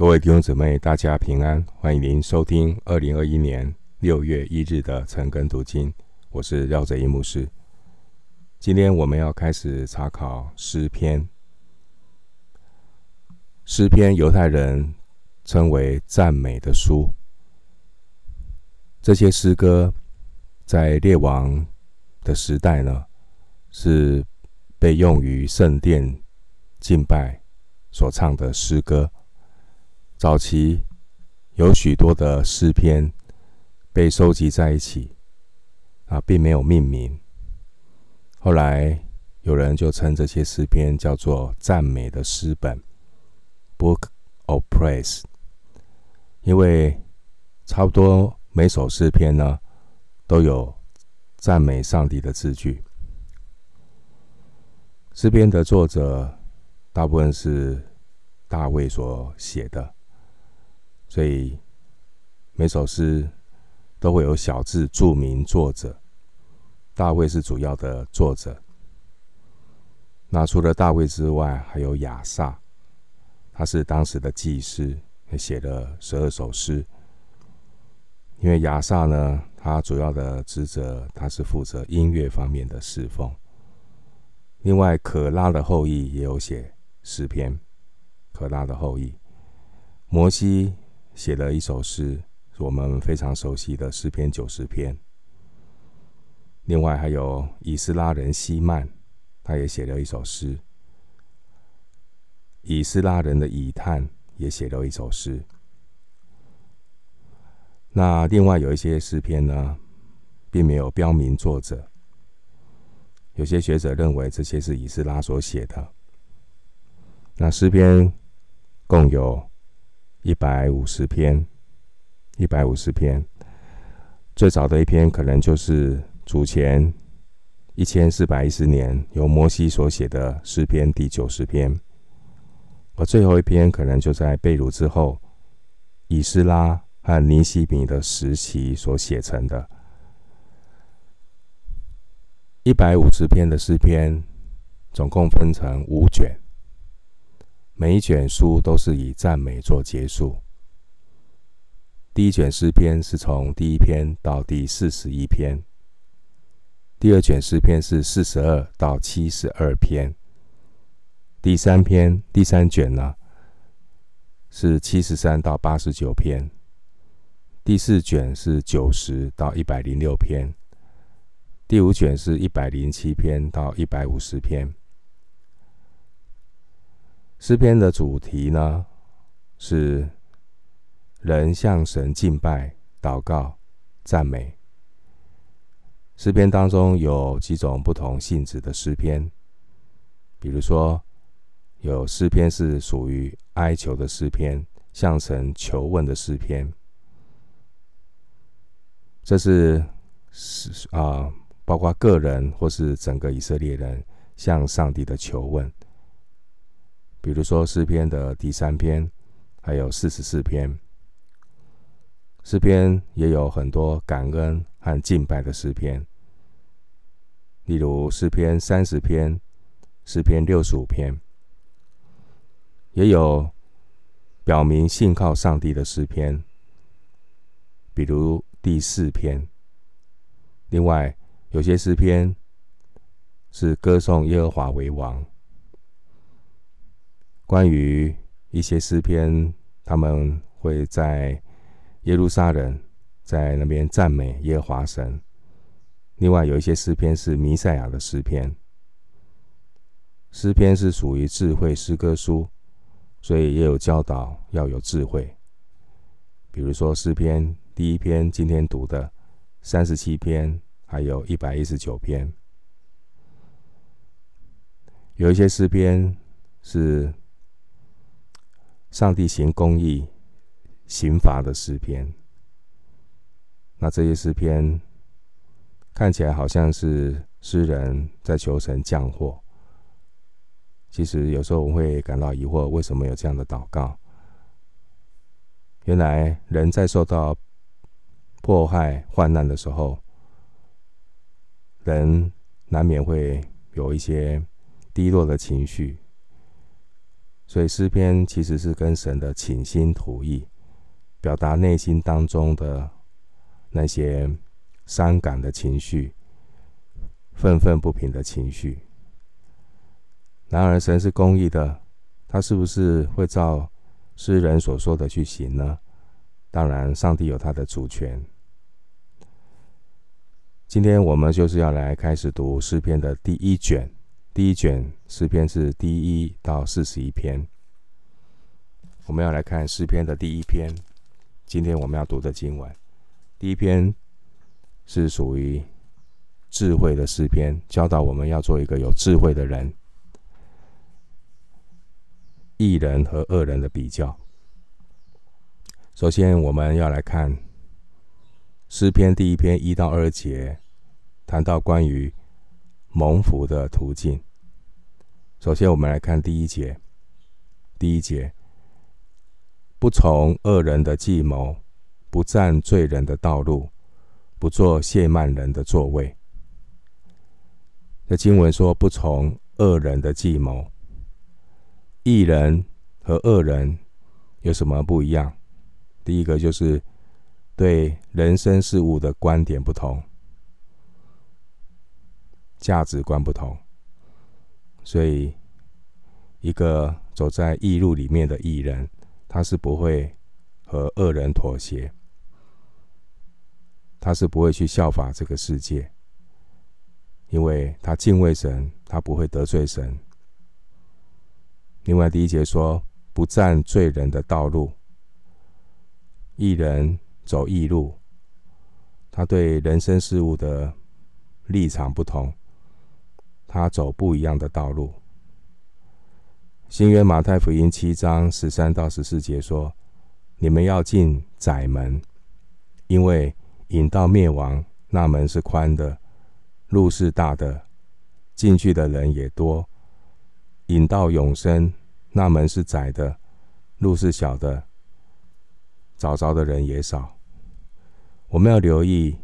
各位弟兄姊妹，大家平安！欢迎您收听二零二一年六月一日的晨更读经。我是廖泽一牧师。今天我们要开始查考诗篇。诗篇，犹太人称为赞美的书。这些诗歌在列王的时代呢，是被用于圣殿敬拜所唱的诗歌。早期有许多的诗篇被收集在一起，啊，并没有命名。后来有人就称这些诗篇叫做赞美的诗本 （Book of Praise），因为差不多每首诗篇呢都有赞美上帝的字句。诗篇的作者大部分是大卫所写的。所以每首诗都会有小字注明作者，大卫是主要的作者。那除了大卫之外，还有亚萨，他是当时的祭司，也写了十二首诗。因为亚萨呢，他主要的职责，他是负责音乐方面的侍奉。另外，可拉的后裔也有写诗篇，可拉的后裔，摩西。写了一首诗，是我们非常熟悉的诗篇九十篇。另外还有以斯拉人希曼，他也写了一首诗。以斯拉人的以探也写了一首诗。那另外有一些诗篇呢，并没有标明作者。有些学者认为这些是以斯拉所写的。那诗篇共有。一百五十篇，一百五十篇。最早的一篇可能就是主前一千四百一十年由摩西所写的诗篇第九十篇，而最后一篇可能就在被掳之后，以斯拉和尼希米的时期所写成的。一百五十篇的诗篇，总共分成五卷。每一卷书都是以赞美做结束。第一卷诗篇是从第一篇到第四十一篇，第二卷诗篇是四十二到七十二篇，第三篇第三卷呢是七十三到八十九篇，第四卷是九十到一百零六篇，第五卷是一百零七篇到一百五十篇。诗篇的主题呢，是人向神敬拜、祷告、赞美。诗篇当中有几种不同性质的诗篇，比如说，有诗篇是属于哀求的诗篇，向神求问的诗篇。这是是啊，包括个人或是整个以色列人向上帝的求问。比如说诗篇的第三篇，还有四十四篇。诗篇也有很多感恩和敬拜的诗篇，例如诗篇三十篇、诗篇六十五篇，也有表明信靠上帝的诗篇，比如第四篇。另外，有些诗篇是歌颂耶和华为王。关于一些诗篇，他们会在耶路撒冷，在那边赞美耶和华神。另外有一些诗篇是弥赛亚的诗篇。诗篇是属于智慧诗歌书，所以也有教导要有智慧。比如说诗篇第一篇今天读的三十七篇，还有一百一十九篇。有一些诗篇是。上帝行公义、刑罚的诗篇，那这些诗篇看起来好像是诗人在求神降祸。其实有时候我会感到疑惑，为什么有这样的祷告？原来人在受到迫害、患难的时候，人难免会有一些低落的情绪。所以诗篇其实是跟神的倾心吐意，表达内心当中的那些伤感的情绪、愤愤不平的情绪。然而，神是公义的，他是不是会照诗人所说的去行呢？当然，上帝有他的主权。今天我们就是要来开始读诗篇的第一卷。第一卷诗篇是第一到四十一篇。我们要来看诗篇的第一篇。今天我们要读的经文，第一篇是属于智慧的诗篇，教导我们要做一个有智慧的人。一人和二人的比较。首先，我们要来看诗篇第一篇一到二节，谈到关于蒙福的途径。首先，我们来看第一节。第一节，不从恶人的计谋，不占罪人的道路，不做亵慢人的座位。这经文说，不从恶人的计谋。义人和恶人有什么不一样？第一个就是对人生事物的观点不同。价值观不同，所以一个走在异路里面的义人，他是不会和恶人妥协，他是不会去效法这个世界，因为他敬畏神，他不会得罪神。另外，第一节说不占罪人的道路，义人走异路，他对人生事物的立场不同。他走不一样的道路。新约马太福音七章十三到十四节说：“你们要进窄门，因为引到灭亡那门是宽的，路是大的，进去的人也多；引到永生那门是窄的，路是小的，找着的人也少。”我们要留意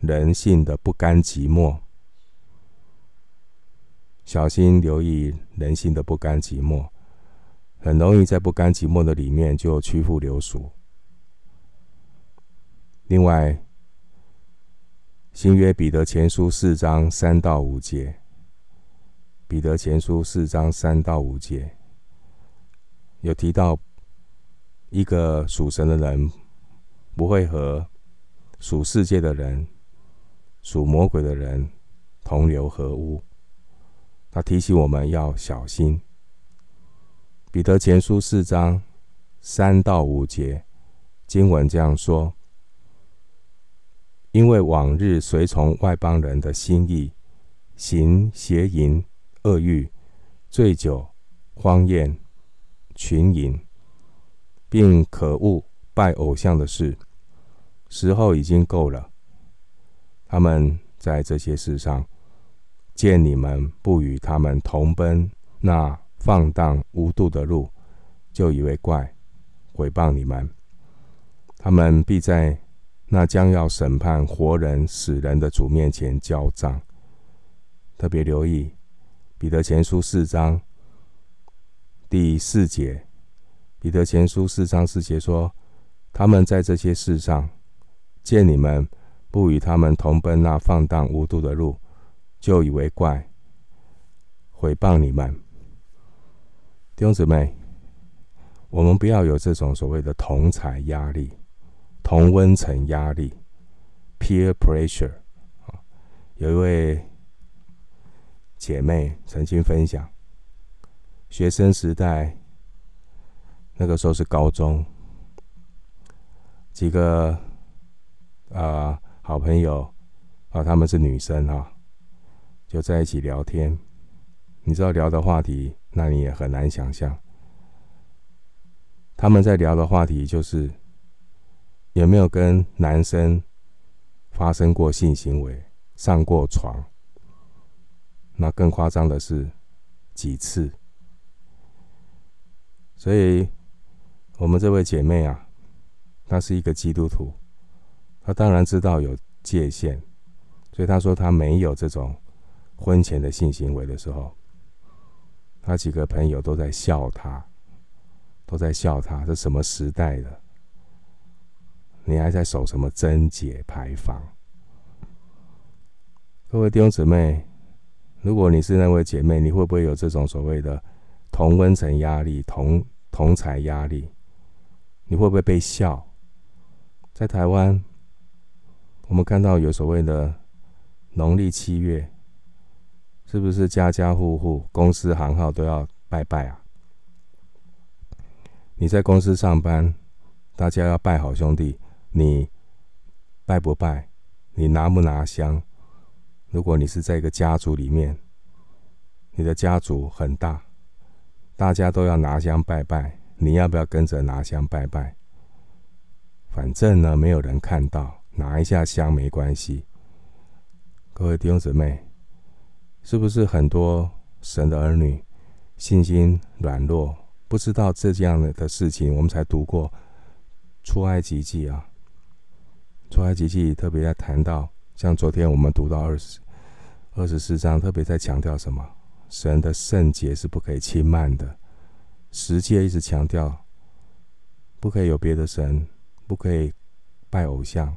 人性的不甘寂寞。小心留意人心的不甘寂寞，很容易在不甘寂寞的里面就屈服流俗。另外，新约彼得前书四章三到五节，彼得前书四章三到五节有提到，一个属神的人不会和属世界的人、属魔鬼的人同流合污。他提醒我们要小心。彼得前书四章三到五节经文这样说：因为往日随从外邦人的心意，行邪淫、恶欲、醉酒、荒宴、群饮，并可恶拜偶像的事，时候已经够了。他们在这些事上。见你们不与他们同奔那放荡无度的路，就以为怪，毁谤你们。他们必在那将要审判活人死人的主面前交账。特别留意彼得前书四章第四节，彼得前书四章四节说：他们在这些事上见你们不与他们同奔那放荡无度的路。就以为怪，毁谤你们，弟兄姊妹，我们不要有这种所谓的同才压力、同温层压力 （peer pressure）。有一位姐妹曾经分享，学生时代那个时候是高中，几个啊、好朋友啊，他们是女生啊。就在一起聊天，你知道聊的话题，那你也很难想象。他们在聊的话题就是有没有跟男生发生过性行为、上过床。那更夸张的是几次。所以，我们这位姐妹啊，她是一个基督徒，她当然知道有界限，所以她说她没有这种。婚前的性行为的时候，他几个朋友都在笑他都在笑他，这什么时代的？你还在守什么贞节牌坊？各位弟兄姊妹，如果你是那位姐妹，你会不会有这种所谓的同温层压力、同同财压力？你会不会被笑？在台湾，我们看到有所谓的农历七月，是不是家家户户、公司行号都要拜拜啊？你在公司上班，大家要拜好兄弟，你拜不拜？你拿不拿香？如果你是在一个家族里面，你的家族很大，大家都要拿香拜拜，你要不要跟着拿香拜拜？反正呢，没有人看到，拿一下香没关系。各位弟兄姊妹，是不是很多神的儿女信心软弱，不知道这样的事情？我们才读过出埃及记啊，出埃及记特别在谈到，像昨天我们读到二十二十四章，特别在强调什么？神的圣洁是不可以轻慢的。十诫一直强调，不可以有别的神。不可以拜偶像，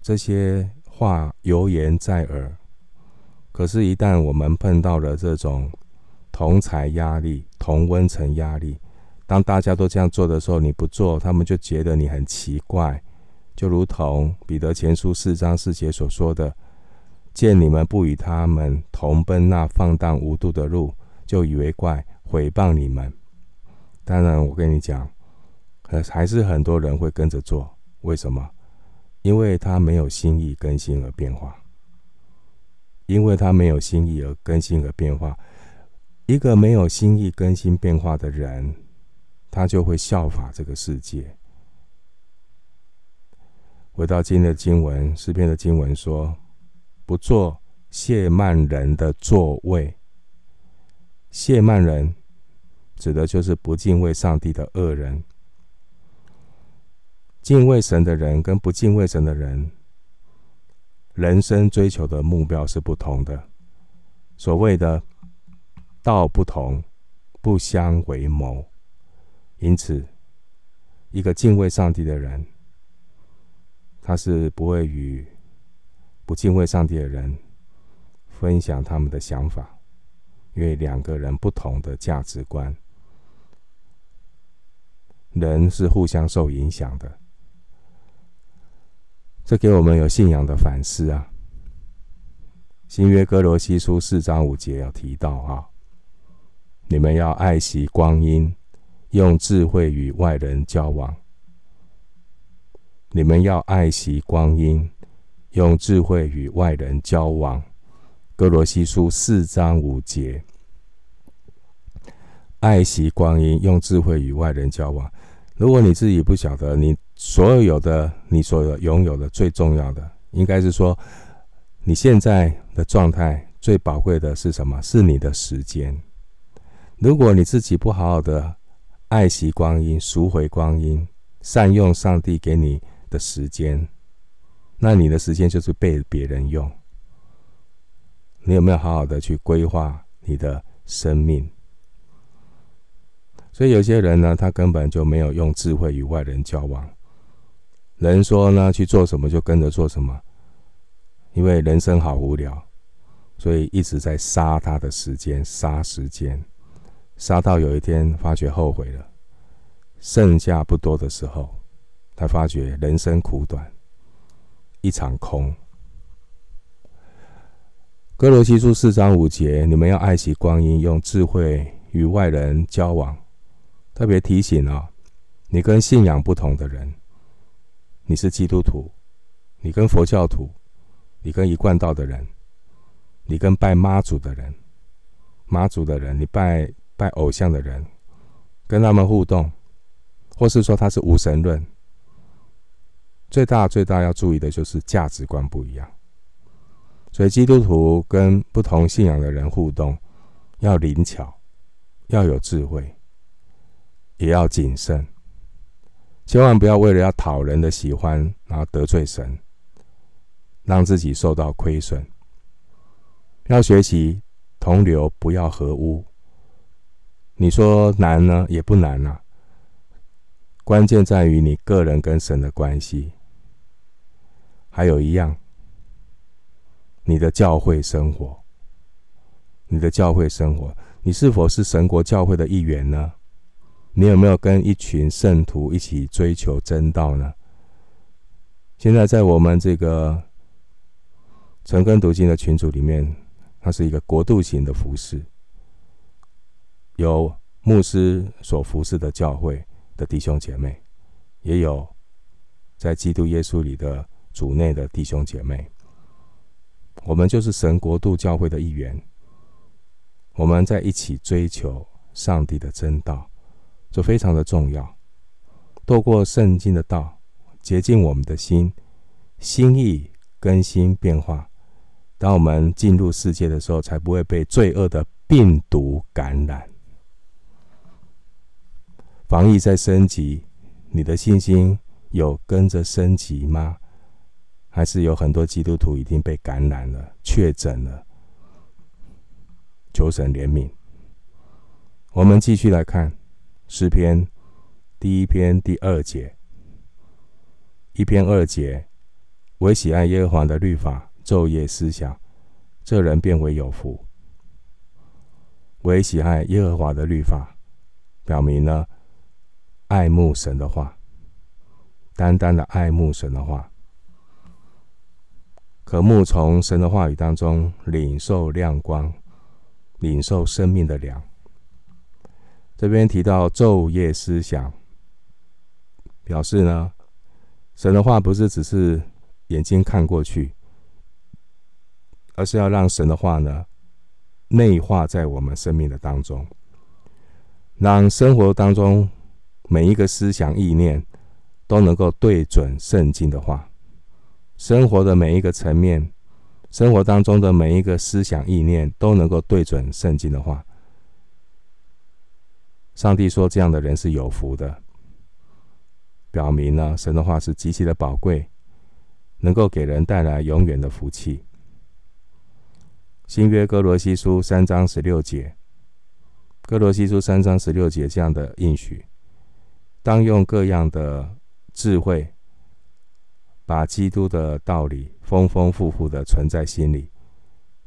这些话犹言在耳。可是，一旦我们碰到了这种同侪压力、同温层压力，当大家都这样做的时候，你不做，他们就觉得你很奇怪。就如同彼得前书四章四节所说的：“见你们不与他们同奔那放荡无度的路，就以为怪，毁谤你们。”当然，我跟你讲。可还是很多人会跟着做，为什么？因为他没有心意更新而变化。因为他没有心意而更新而变化。一个没有心意更新变化的人，他就会效法这个世界。回到今天的经文，诗篇的经文说：“不做谢曼人的座位。”谢曼人指的就是不敬畏上帝的恶人。敬畏神的人跟不敬畏神的人，人生追求的目标是不同的。所谓的道不同，不相为谋。因此，一个敬畏上帝的人，他是不会与不敬畏上帝的人分享他们的想法，因为两个人不同的价值观，人是互相受影响的。这给我们有信仰的反思啊！新约哥罗西书四章五节有提到啊，你们要爱惜光阴，用智慧与外人交往。你们要爱惜光阴，用智慧与外人交往。哥罗西书四章五节，爱惜光阴，用智慧与外人交往。如果你自己不晓得你。所有的，你所有拥有的最重要的，应该是说，你现在的状态最宝贵的是什么？是你的时间。如果你自己不好好的爱惜光阴、赎回光阴、善用上帝给你的时间，那你的时间就是被别人用。你有没有好好的去规划你的生命？所以有些人呢，他根本就没有用智慧与外人交往。人说呢，去做什么就跟着做什么，因为人生好无聊，所以一直在杀他的时间，杀时间，杀到有一天发觉后悔了，剩下不多的时候，他发觉人生苦短，一场空。歌罗西书四章五节，你们要爱惜光阴，用智慧与外人交往。特别提醒啊、你跟信仰不同的人。你是基督徒，你跟佛教徒，你跟一贯道的人，你跟拜妈祖的人，妈祖的人，你拜拜偶像的人，跟他们互动，或是说他是无神论，最大最大要注意的就是价值观不一样。所以基督徒跟不同信仰的人互动，要灵巧，要有智慧，也要谨慎。千万不要为了要讨人的喜欢，然后得罪神，让自己受到亏损。要学习同流，不要合污。你说难呢，也不难啊。关键在于你个人跟神的关系。还有一样，你的教会生活，你的教会生活，你是否是神国教会的一员呢？你有没有跟一群圣徒一起追求真道呢？现在在我们这个晨更读经的群组里面，它是一个国度型的服饰，有牧师所服侍的教会的弟兄姐妹，也有在基督耶稣里的主内的弟兄姐妹。我们就是神国度教会的一员，我们在一起追求上帝的真道，这非常的重要。透过圣经的道。洁净我们的心，心意更新变化。当我们进入世界的时候，才不会被罪恶的病毒感染。防疫在升级，你的信心有跟着升级吗？还是有很多基督徒已经被感染了、确诊了？求神怜悯。我们继续来看诗篇第一篇第二节。一篇二节，唯喜爱耶和华的律法，昼夜思想，这人便为有福。唯喜爱耶和华的律法，表明呢，爱慕神的话，单单的爱慕神的话，可慕从神的话语当中领受亮光，领受生命的粮。这边提到昼夜思想，表示呢。神的话不是只是眼睛看过去，而是要让神的话呢内化在我们生命的当中，让生活当中每一个思想意念都能够对准圣经的话，生活的每一个层面，生活当中的每一个思想意念都能够对准圣经的话。上帝说，这样的人是有福的。表明呢，神的话是极其的宝贵，能够给人带来永远的福气。新约哥罗西书三章十六节，哥罗西书三章十六节这样的应许：当用各样的智慧，把基督的道理丰丰富富的存在心里，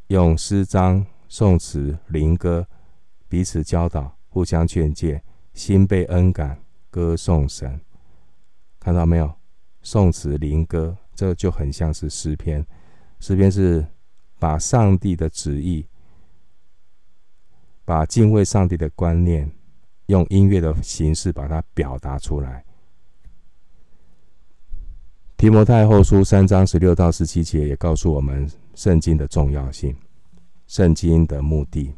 用诗章、颂词、灵歌彼此教导，互相劝诫，心被恩感，歌颂神。看到没有？颂词灵歌，这就很像是诗篇。诗篇是把上帝的旨意，把敬畏上帝的观念，用音乐的形式把它表达出来。提摩太后书三章十六到十七节也告诉我们圣经的重要性，圣经的目的。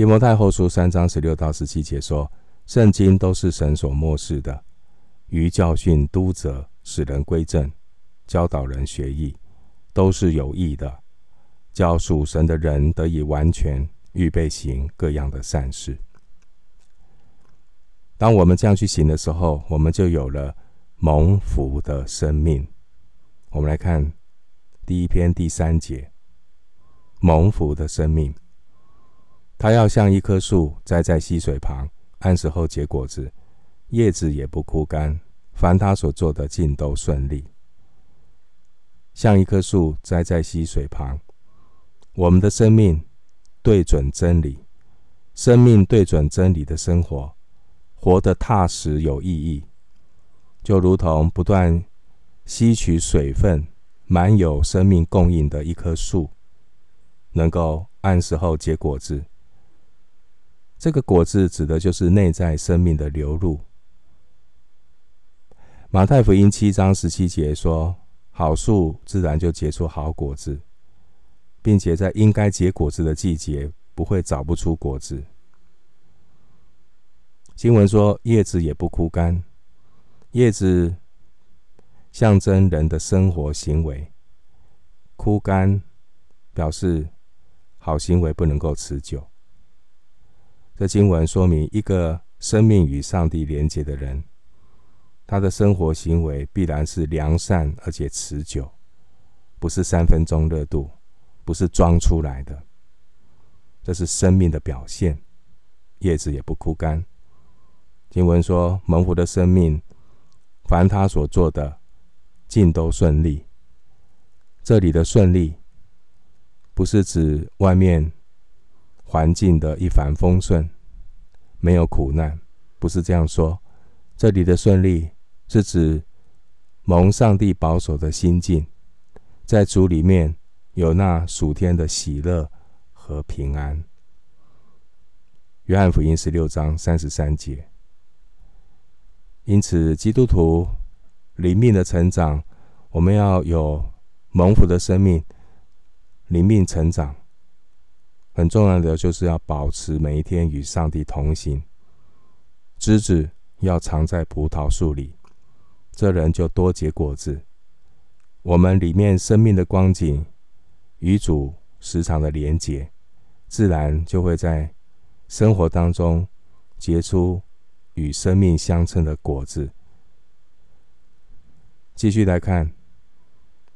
提摩太后书三章十六到十七节说，圣经都是神所默示的。于教训、督责、使人归正、教导人学义，都是有益的，叫属神的人得以完全，预备行各样的善事。当我们这样去行的时候，我们就有了蒙福的生命。我们来看第一篇第三节：蒙福的生命，他要像一棵树栽在溪水旁，按时候结果子。叶子也不枯干，凡他所做的尽都顺利。像一棵树栽在溪水旁，我们的生命对准真理，生命对准真理的生活，活得踏实有意义，就如同不断吸取水分、满有生命供应的一棵树，能够按时候结果子。这个果子指的就是内在生命的流入。马太福音七章十七节说：“好树自然就结出好果子，并且在应该结果子的季节，不会找不出果子。”经文说：“叶子也不枯干。”叶子象征人的生活行为，枯干表示好行为不能够持久。这经文说明，一个生命与上帝连结的人。他的生活行为必然是良善而且持久，不是三分钟热度，不是装出来的。这是生命的表现，叶子也不枯干。经文说，蒙福的生命，凡他所做的，尽都顺利。这里的顺利，不是指外面环境的一帆风顺，没有苦难，不是这样说。这里的顺利，是指蒙上帝保守的心境，在主里面有那属天的喜乐和平安。约翰福音十六章三十三节。因此，基督徒灵命的成长，我们要有蒙福的生命，灵命成长。很重要的就是要保持每一天与上帝同行。枝子要藏在葡萄树里，这人就多结果子。我们里面生命的光景与主时常的连结，自然就会在生活当中结出。与生命相称的果子。继续来看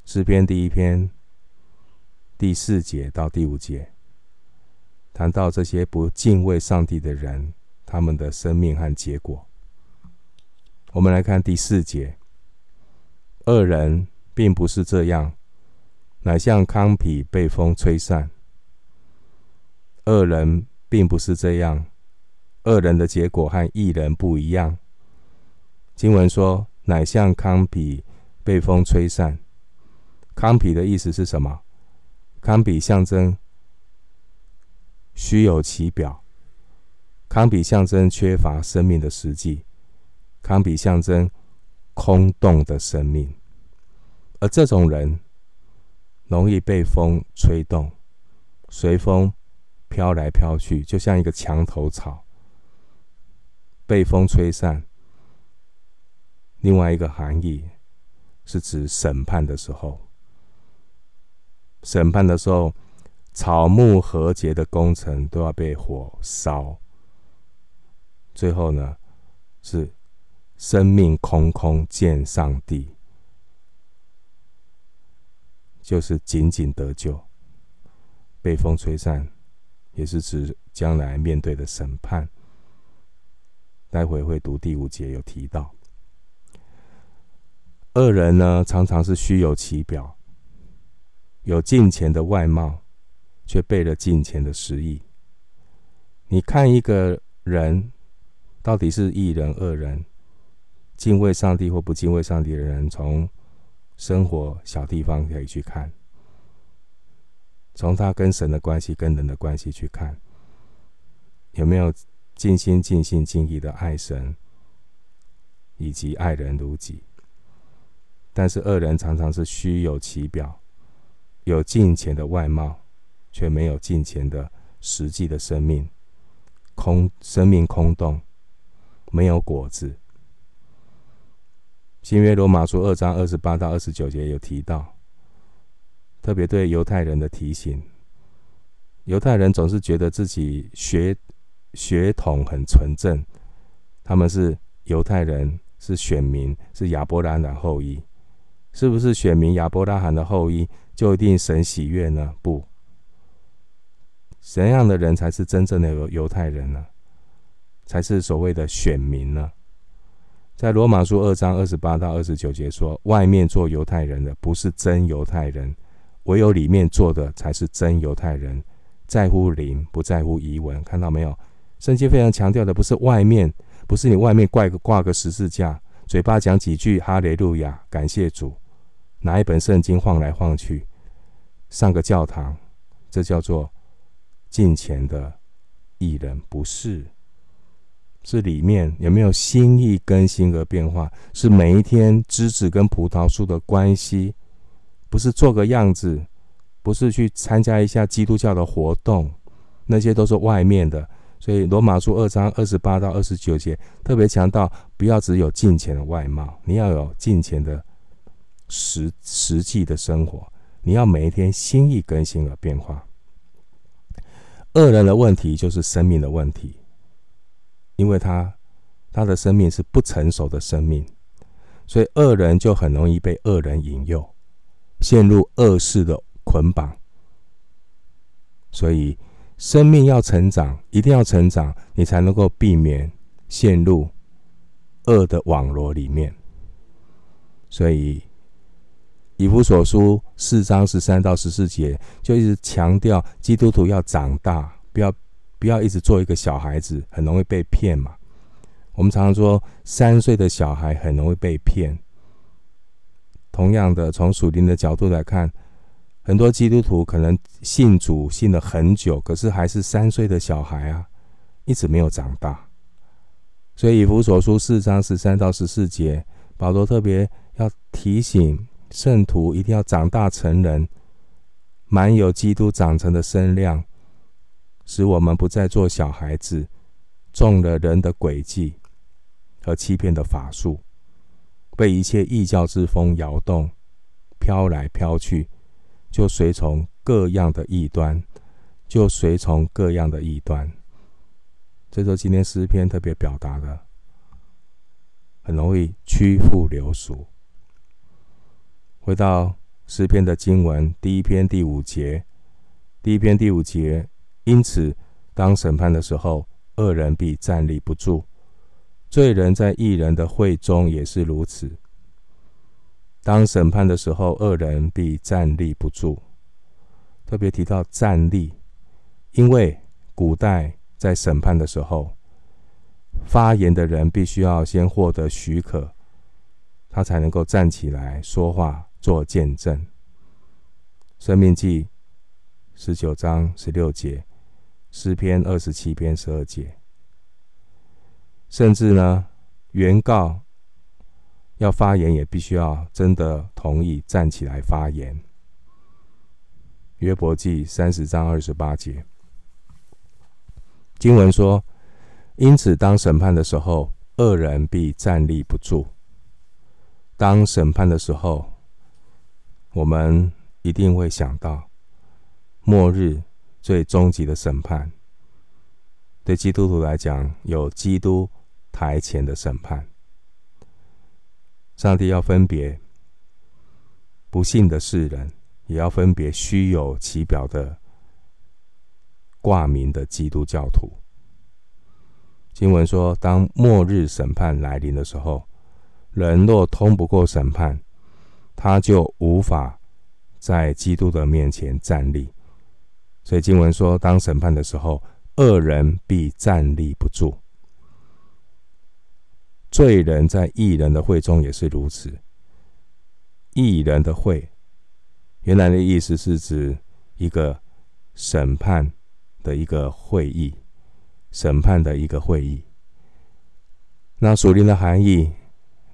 诗篇第一篇第四节到第五节，谈到这些不敬畏上帝的人，他们的生命和结果。我们来看第四节：恶人并不是这样，乃像糠秕被风吹散。恶人并不是这样。恶人的结果和义人不一样。经文说：“乃像糠秕被风吹散。”糠秕的意思是什么？糠秕象征虚有其表，糠秕象征缺乏生命的实际，糠秕象征空洞的生命。而这种人容易被风吹动，随风飘来飘去，就像一个墙头草。被风吹散。另外一个含义是指审判的时候，审判的时候，草木和结的工程都要被火烧。最后呢，是生命空空见上帝，就是仅仅得救。被风吹散，也是指将来面对的审判。待会会读第五节，有提到，恶人呢，常常是虚有其表，有金钱的外貌，却背了敬虔的实意。你看一个人到底是义人恶人，敬畏上帝或不敬畏上帝的人，从生活小地方可以去看，从他跟神的关系、跟人的关系去看，有没有？尽心、尽心、尽意的爱神，以及爱人如己。但是恶人常常是虚有其表，有敬虔的外貌，却没有金钱的实际的生命，空生命空洞，没有果子。新约罗马书二章二十八到二十九节有提到，特别对犹太人的提醒。犹太人总是觉得自己学。血统很纯正，他们是犹太人，是选民，是亚伯拉罕的后裔。是不是选民亚伯拉罕的后裔就一定神喜悦呢？不，怎样的人才是真正的犹犹太人呢？才是所谓的选民呢？在罗马书二章二十八到二十九节说，外面做犹太人的不是真犹太人，唯有里面做的才是真犹太人，在乎灵，不在乎仪文。看到没有？圣经非常强调的不是外面，不是你外面挂个挂个十字架，嘴巴讲几句哈雷路亚，感谢主，拿一本圣经晃来晃去，上个教堂，这叫做敬虔的艺人，不是，是里面有没有心意更新而变化，是每一天枝子跟葡萄树的关系，不是做个样子，不是去参加一下基督教的活动，那些都是外面的。所以，罗马书二章二十八到二十九节特别强调，不要只有敬虔的外貌，你要有敬虔的实实际的生活。你要每一天心意更新而变化。恶人的问题就是生命的问题，因为他他的生命是不成熟的生命，所以恶人就很容易被恶人引诱，陷入恶事的捆绑。所以。生命要成长，一定要成长，你才能够避免陷入恶的网罗里面。所以，以弗所书四章十三到十四节就一直强调，基督徒要长大，不要不要一直做一个小孩子，很容易被骗嘛。我们常常说，三岁的小孩很容易被骗。同样的，从属灵的角度来看，很多基督徒可能信主信了很久，可是还是三岁的小孩啊，一直没有长大。所以以弗所书四章十三到十四节，保罗特别要提醒圣徒一定要长大成人，满有基督长成的身量，使我们不再做小孩子，中了人的诡计。和欺骗的法术，被一切异教之风摇动，飘来飘去，就随从各样的异端，就随从各样的异端。这是今天诗篇特别表达的，很容易屈服流俗。回到诗篇的经文，第一篇第五节，第一篇第五节，因此当审判的时候，恶人必站立不住。罪人在异人的会中也是如此。当审判的时候，恶人必站立不住。特别提到站立，因为古代在审判的时候，发言的人必须要先获得许可，他才能够站起来说话做见证。生命记十九章十六节，诗篇二十七篇十二节。甚至呢，原告要发言，也必须要真的同意站起来发言。约伯记三十章二十八节，经文说：“因此，当审判的时候，恶人必站立不住。当审判的时候，我们一定会想到末日最终极的审判。对基督徒来讲，有基督。”台前的审判，上帝要分别不信的世人，也要分别虚有其表的挂名的基督教徒。经文说，当末日审判来临的时候，人若通不过审判，他就无法在基督的面前站立。所以经文说，当审判的时候，恶人必站立不住。罪人在异人的会中也是如此。异人的会，原来的意思是指一个审判的一个会议，审判的一个会议。那属灵的含义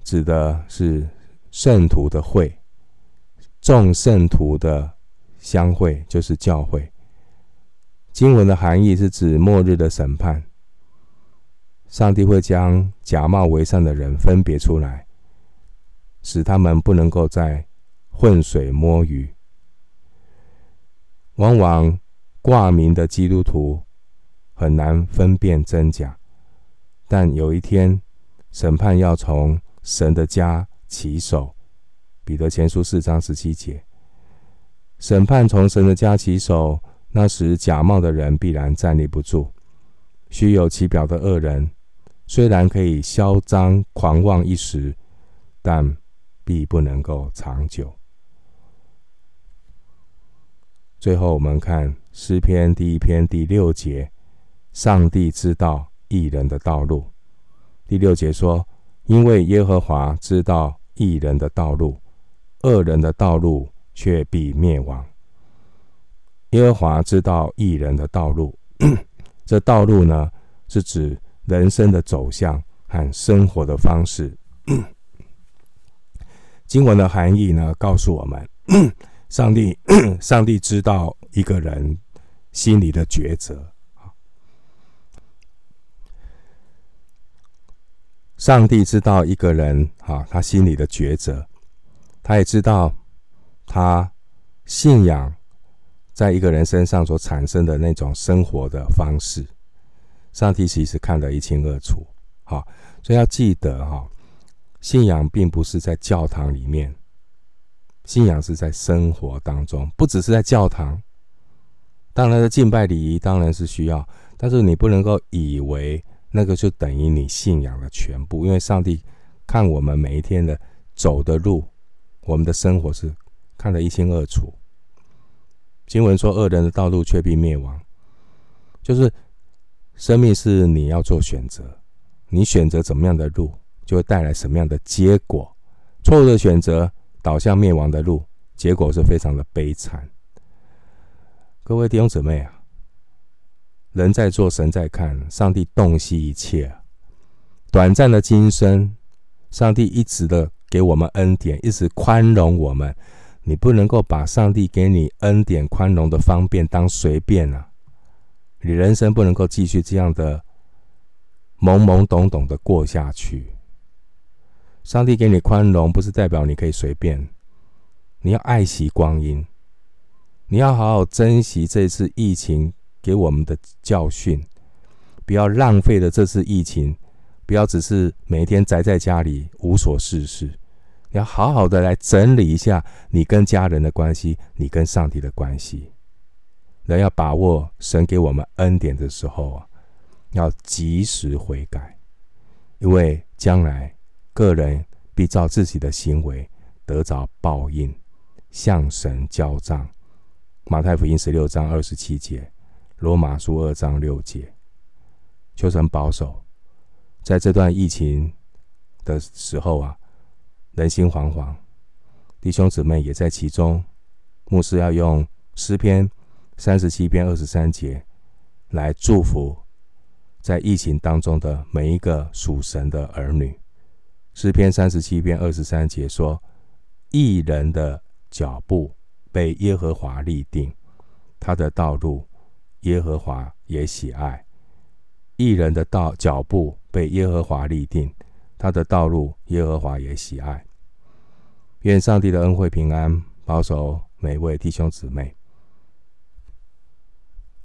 指的是圣徒的会，众圣徒的相会就是教会。经文的含义是指末日的审判。上帝会将假冒为善的人分别出来，使他们不能够再浑水摸鱼。往往挂名的基督徒很难分辨真假，但有一天审判要从神的家起手。彼得前书四章十七节，审判从神的家起手，那时假冒的人必然站立不住，虚有其表的恶人。虽然可以嚣张狂妄一时，但必不能够长久。最后，我们看诗篇第一篇第六节：“上帝知道义人的道路。”第六节说：“因为耶和华知道义人的道路，恶人的道路却必灭亡。”耶和华知道义人的道路，这道路呢，是指。人生的走向和生活的方式，经文的含义呢，告诉我们，上帝，上帝知道一个人心里的抉择。上帝知道一个人哈，他心里的抉择，他也知道他信仰在一个人身上所产生的那种生活的方式。上帝其实看得一清二楚，好，所以要记得哈，信仰并不是在教堂里面，信仰是在生活当中，不只是在教堂，当然的敬拜礼仪当然是需要，但是你不能够以为那个就等于你信仰的全部，因为上帝看我们每一天的走的路，我们的生活是看得一清二楚。经文说：“恶人的道路却必灭亡。”就是生命是你要做选择，你选择怎么样的路，就会带来什么样的结果。错误的选择导向灭亡的路，结果是非常的悲惨。各位弟兄姊妹啊，人在做，神在看，上帝洞悉一切。短暂的今生，上帝一直的给我们恩典，一直宽容我们。你不能够把上帝给你恩典宽容的方便当随便啊！你人生不能够继续这样的懵懵懂懂的过下去。上帝给你宽容，不是代表你可以随便。你要爱惜光阴，你要好好珍惜这次疫情给我们的教训，不要浪费了这次疫情，不要只是每天宅在家里无所事事。你要好好的来整理一下你跟家人的关系，你跟上帝的关系。人要把握神给我们恩典的时候啊，要及时悔改，因为将来。个人必照自己的行为得着报应，向神交账。马太福音十六章二十七节，罗马书二章六节。求神保守，在这段疫情的时候啊，人心惶惶，弟兄姊妹也在其中。牧师要用诗篇三十七篇二十三节来祝福在疫情当中的每一个属神的儿女。诗篇三十七篇二十三节说：“义人的脚步被耶和华立定，他的道路耶和华也喜爱。艺人的道脚步被耶和华立定，他的道路耶和华也喜爱。愿上帝的恩惠平安保守每位弟兄姊妹。